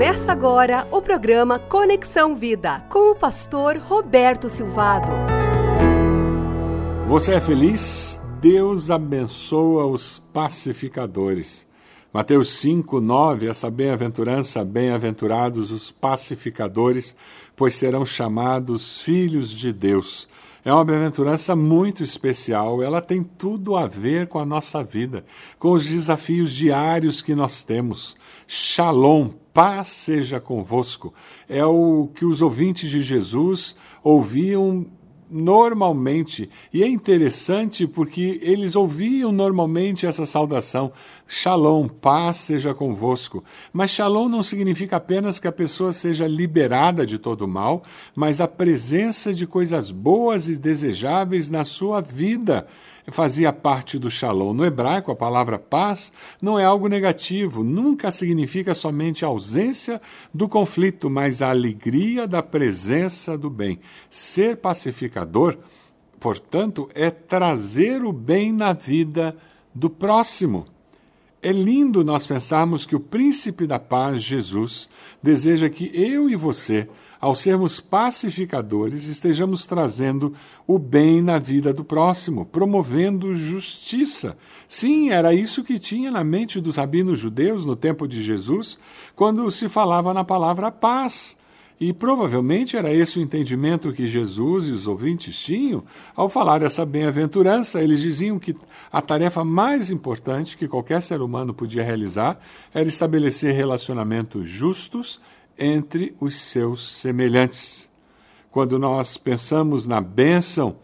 Começa agora o programa Conexão Vida com o pastor Roberto Silvado. Você é feliz? Deus abençoa os pacificadores. Mateus 5, 9, essa bem-aventurança, bem-aventurados os pacificadores, pois serão chamados filhos de Deus. É uma bem-aventurança muito especial, ela tem tudo a ver com a nossa vida, com os desafios diários que nós temos. Shalom, paz seja convosco, é o que os ouvintes de Jesus ouviam normalmente. E é interessante porque eles ouviam normalmente essa saudação: Shalom, paz seja convosco. Mas Shalom não significa apenas que a pessoa seja liberada de todo mal, mas a presença de coisas boas e desejáveis na sua vida fazia parte do shalom. No hebraico, a palavra paz não é algo negativo, nunca significa somente a ausência do conflito, mas a alegria da presença do bem. Ser pacificador, portanto, é trazer o bem na vida do próximo. É lindo nós pensarmos que o príncipe da paz, Jesus, deseja que eu e você ao sermos pacificadores, estejamos trazendo o bem na vida do próximo, promovendo justiça. Sim, era isso que tinha na mente dos rabinos judeus no tempo de Jesus, quando se falava na palavra paz. E provavelmente era esse o entendimento que Jesus e os ouvintes tinham ao falar essa bem-aventurança. Eles diziam que a tarefa mais importante que qualquer ser humano podia realizar era estabelecer relacionamentos justos entre os seus semelhantes. Quando nós pensamos na bênção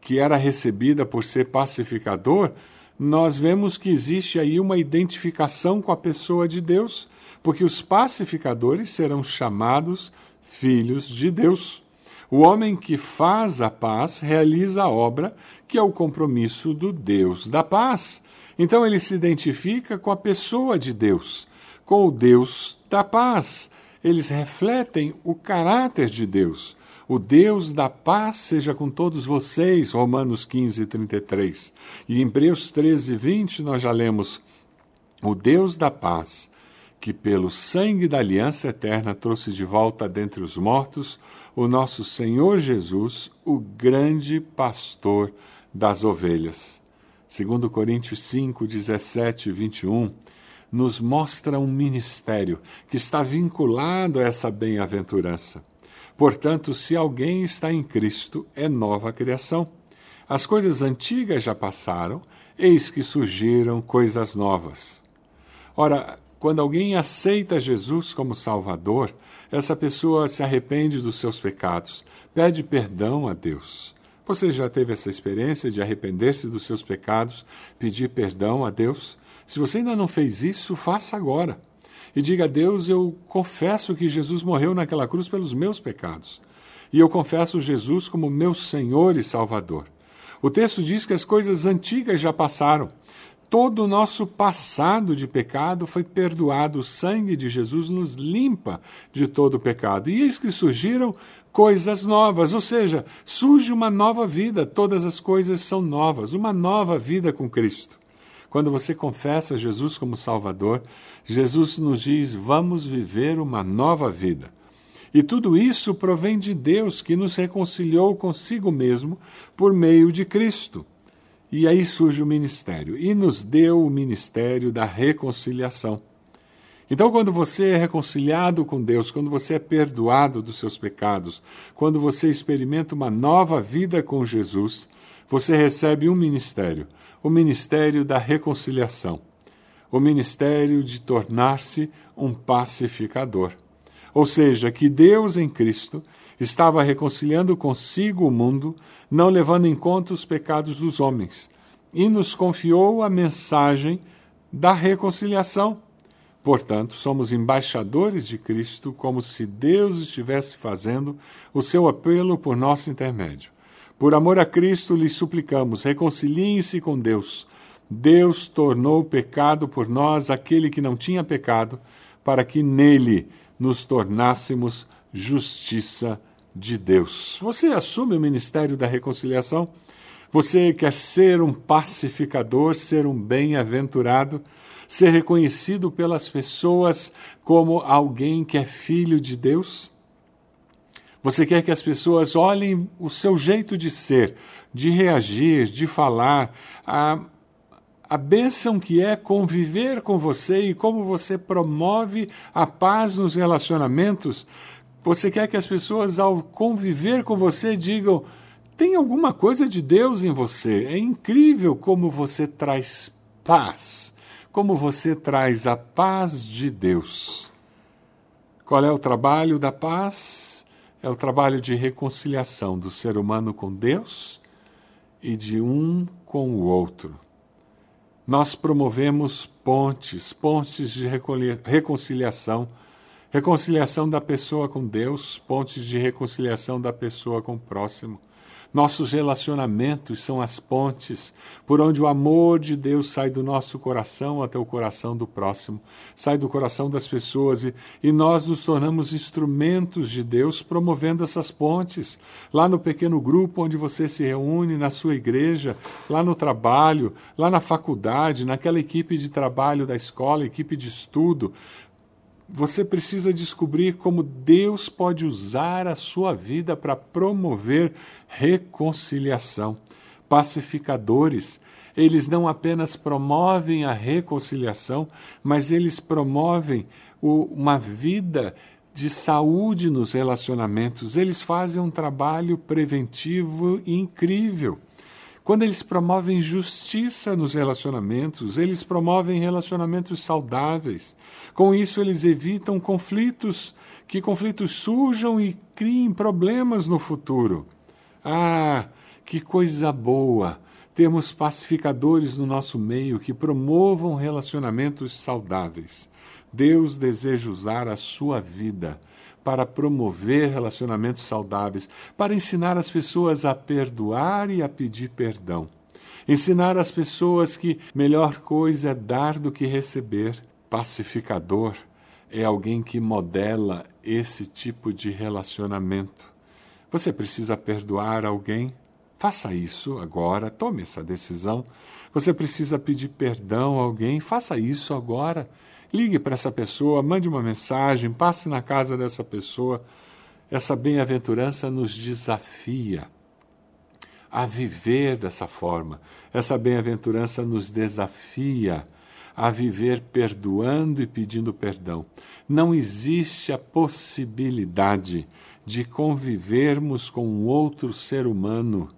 que era recebida por ser pacificador, nós vemos que existe aí uma identificação com a pessoa de Deus, porque os pacificadores serão chamados filhos de Deus. O homem que faz a paz realiza a obra que é o compromisso do Deus da paz. Então ele se identifica com a pessoa de Deus com o Deus da paz. Eles refletem o caráter de Deus. O Deus da paz seja com todos vocês, Romanos 15, 33. E em Hebreus 13, 20, nós já lemos: O Deus da paz, que pelo sangue da aliança eterna trouxe de volta dentre os mortos o nosso Senhor Jesus, o grande pastor das ovelhas. Segundo Coríntios 5, 17 e 21, nos mostra um ministério que está vinculado a essa bem-aventurança. Portanto, se alguém está em Cristo, é nova criação. As coisas antigas já passaram, eis que surgiram coisas novas. Ora, quando alguém aceita Jesus como Salvador, essa pessoa se arrepende dos seus pecados, pede perdão a Deus. Você já teve essa experiência de arrepender-se dos seus pecados, pedir perdão a Deus? Se você ainda não fez isso, faça agora. E diga a Deus: Eu confesso que Jesus morreu naquela cruz pelos meus pecados. E eu confesso Jesus como meu Senhor e Salvador. O texto diz que as coisas antigas já passaram. Todo o nosso passado de pecado foi perdoado. O sangue de Jesus nos limpa de todo o pecado. E eis que surgiram coisas novas, ou seja, surge uma nova vida. Todas as coisas são novas, uma nova vida com Cristo. Quando você confessa Jesus como Salvador, Jesus nos diz: vamos viver uma nova vida. E tudo isso provém de Deus que nos reconciliou consigo mesmo por meio de Cristo. E aí surge o ministério e nos deu o ministério da reconciliação. Então, quando você é reconciliado com Deus, quando você é perdoado dos seus pecados, quando você experimenta uma nova vida com Jesus, você recebe um ministério o ministério da reconciliação, o ministério de tornar-se um pacificador. Ou seja, que Deus em Cristo estava reconciliando consigo o mundo, não levando em conta os pecados dos homens, e nos confiou a mensagem da reconciliação. Portanto, somos embaixadores de Cristo, como se Deus estivesse fazendo o seu apelo por nosso intermédio. Por amor a Cristo, lhes suplicamos, reconciliem-se com Deus. Deus tornou pecado por nós aquele que não tinha pecado, para que nele nos tornássemos justiça de Deus. Você assume o ministério da reconciliação? Você quer ser um pacificador, ser um bem-aventurado? ser reconhecido pelas pessoas como alguém que é filho de Deus? Você quer que as pessoas olhem o seu jeito de ser, de reagir, de falar, a, a bênção que é conviver com você e como você promove a paz nos relacionamentos? Você quer que as pessoas, ao conviver com você, digam: tem alguma coisa de Deus em você. É incrível como você traz paz, como você traz a paz de Deus. Qual é o trabalho da paz? É o trabalho de reconciliação do ser humano com Deus e de um com o outro. Nós promovemos pontes, pontes de reconciliação, reconciliação da pessoa com Deus, pontes de reconciliação da pessoa com o próximo. Nossos relacionamentos são as pontes por onde o amor de Deus sai do nosso coração até o coração do próximo, sai do coração das pessoas e, e nós nos tornamos instrumentos de Deus promovendo essas pontes. Lá no pequeno grupo onde você se reúne, na sua igreja, lá no trabalho, lá na faculdade, naquela equipe de trabalho da escola, equipe de estudo, você precisa descobrir como Deus pode usar a sua vida para promover reconciliação. Pacificadores, eles não apenas promovem a reconciliação, mas eles promovem o, uma vida de saúde nos relacionamentos. Eles fazem um trabalho preventivo incrível. Quando eles promovem justiça nos relacionamentos, eles promovem relacionamentos saudáveis. Com isso, eles evitam conflitos, que conflitos surjam e criem problemas no futuro. Ah, que coisa boa! Temos pacificadores no nosso meio que promovam relacionamentos saudáveis. Deus deseja usar a sua vida para promover relacionamentos saudáveis, para ensinar as pessoas a perdoar e a pedir perdão. Ensinar as pessoas que melhor coisa é dar do que receber. Pacificador é alguém que modela esse tipo de relacionamento. Você precisa perdoar alguém? Faça isso agora, tome essa decisão. Você precisa pedir perdão a alguém? Faça isso agora. Ligue para essa pessoa, mande uma mensagem, passe na casa dessa pessoa. Essa bem-aventurança nos desafia a viver dessa forma. Essa bem-aventurança nos desafia a viver perdoando e pedindo perdão. Não existe a possibilidade de convivermos com um outro ser humano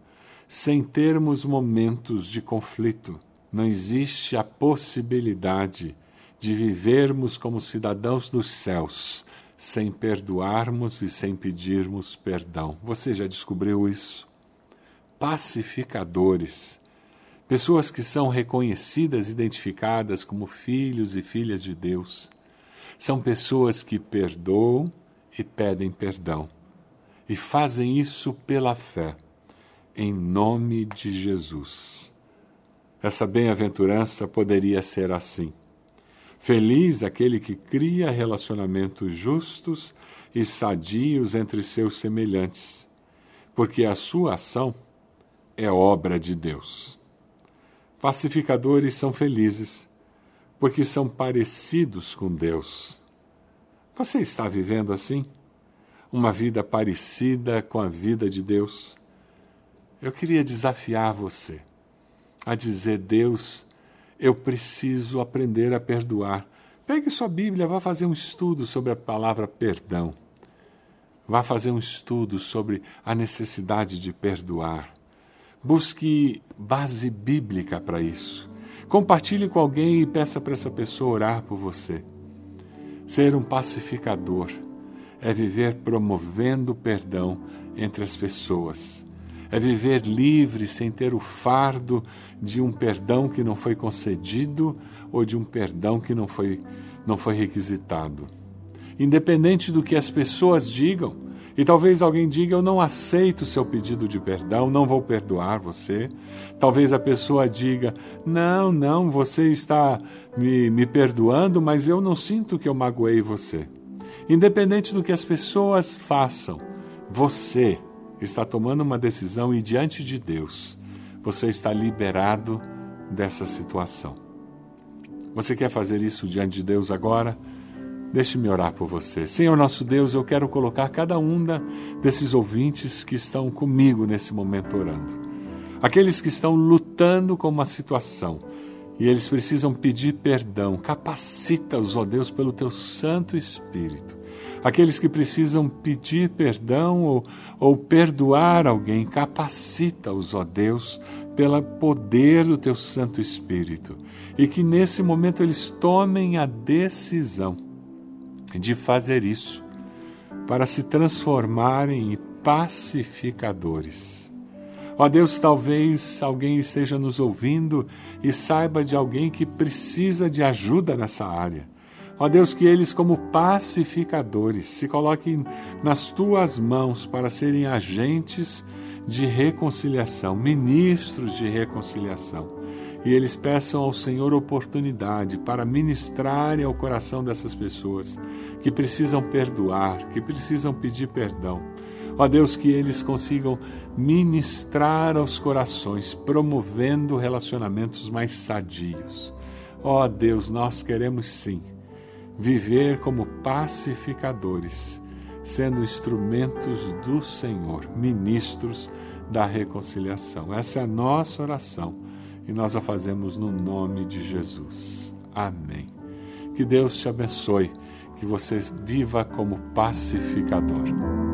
sem termos momentos de conflito. Não existe a possibilidade de vivermos como cidadãos dos céus, sem perdoarmos e sem pedirmos perdão. Você já descobriu isso? Pacificadores, pessoas que são reconhecidas, identificadas como filhos e filhas de Deus, são pessoas que perdoam e pedem perdão, e fazem isso pela fé, em nome de Jesus. Essa bem-aventurança poderia ser assim Feliz aquele que cria relacionamentos justos e sadios entre seus semelhantes, porque a sua ação é obra de Deus. Pacificadores são felizes, porque são parecidos com Deus. Você está vivendo assim? Uma vida parecida com a vida de Deus? Eu queria desafiar você a dizer: Deus, eu preciso aprender a perdoar. Pegue sua Bíblia, vá fazer um estudo sobre a palavra perdão. Vá fazer um estudo sobre a necessidade de perdoar. Busque base bíblica para isso. Compartilhe com alguém e peça para essa pessoa orar por você. Ser um pacificador é viver promovendo perdão entre as pessoas é viver livre sem ter o fardo de um perdão que não foi concedido ou de um perdão que não foi, não foi requisitado. Independente do que as pessoas digam, e talvez alguém diga: Eu não aceito o seu pedido de perdão, não vou perdoar você. Talvez a pessoa diga: Não, não, você está me, me perdoando, mas eu não sinto que eu magoei você. Independente do que as pessoas façam, você está tomando uma decisão e diante de Deus você está liberado dessa situação. Você quer fazer isso diante de Deus agora? Deixe-me orar por você. Senhor nosso Deus, eu quero colocar cada um desses ouvintes que estão comigo nesse momento orando. Aqueles que estão lutando com uma situação e eles precisam pedir perdão. Capacita-os, ó Deus, pelo teu Santo Espírito. Aqueles que precisam pedir perdão ou, ou perdoar alguém, capacita-os, ó Deus, pelo poder do teu Santo Espírito. E que nesse momento eles tomem a decisão de fazer isso, para se transformarem em pacificadores. Ó Deus, talvez alguém esteja nos ouvindo e saiba de alguém que precisa de ajuda nessa área. Ó Deus, que eles, como pacificadores, se coloquem nas tuas mãos para serem agentes de reconciliação, ministros de reconciliação e eles peçam ao Senhor oportunidade para ministrarem ao coração dessas pessoas que precisam perdoar, que precisam pedir perdão. Ó Deus, que eles consigam ministrar aos corações, promovendo relacionamentos mais sadios. Ó Deus, nós queremos sim viver como pacificadores, sendo instrumentos do Senhor, ministros da reconciliação. Essa é a nossa oração e nós a fazemos no nome de Jesus. Amém. Que Deus te abençoe, que você viva como pacificador.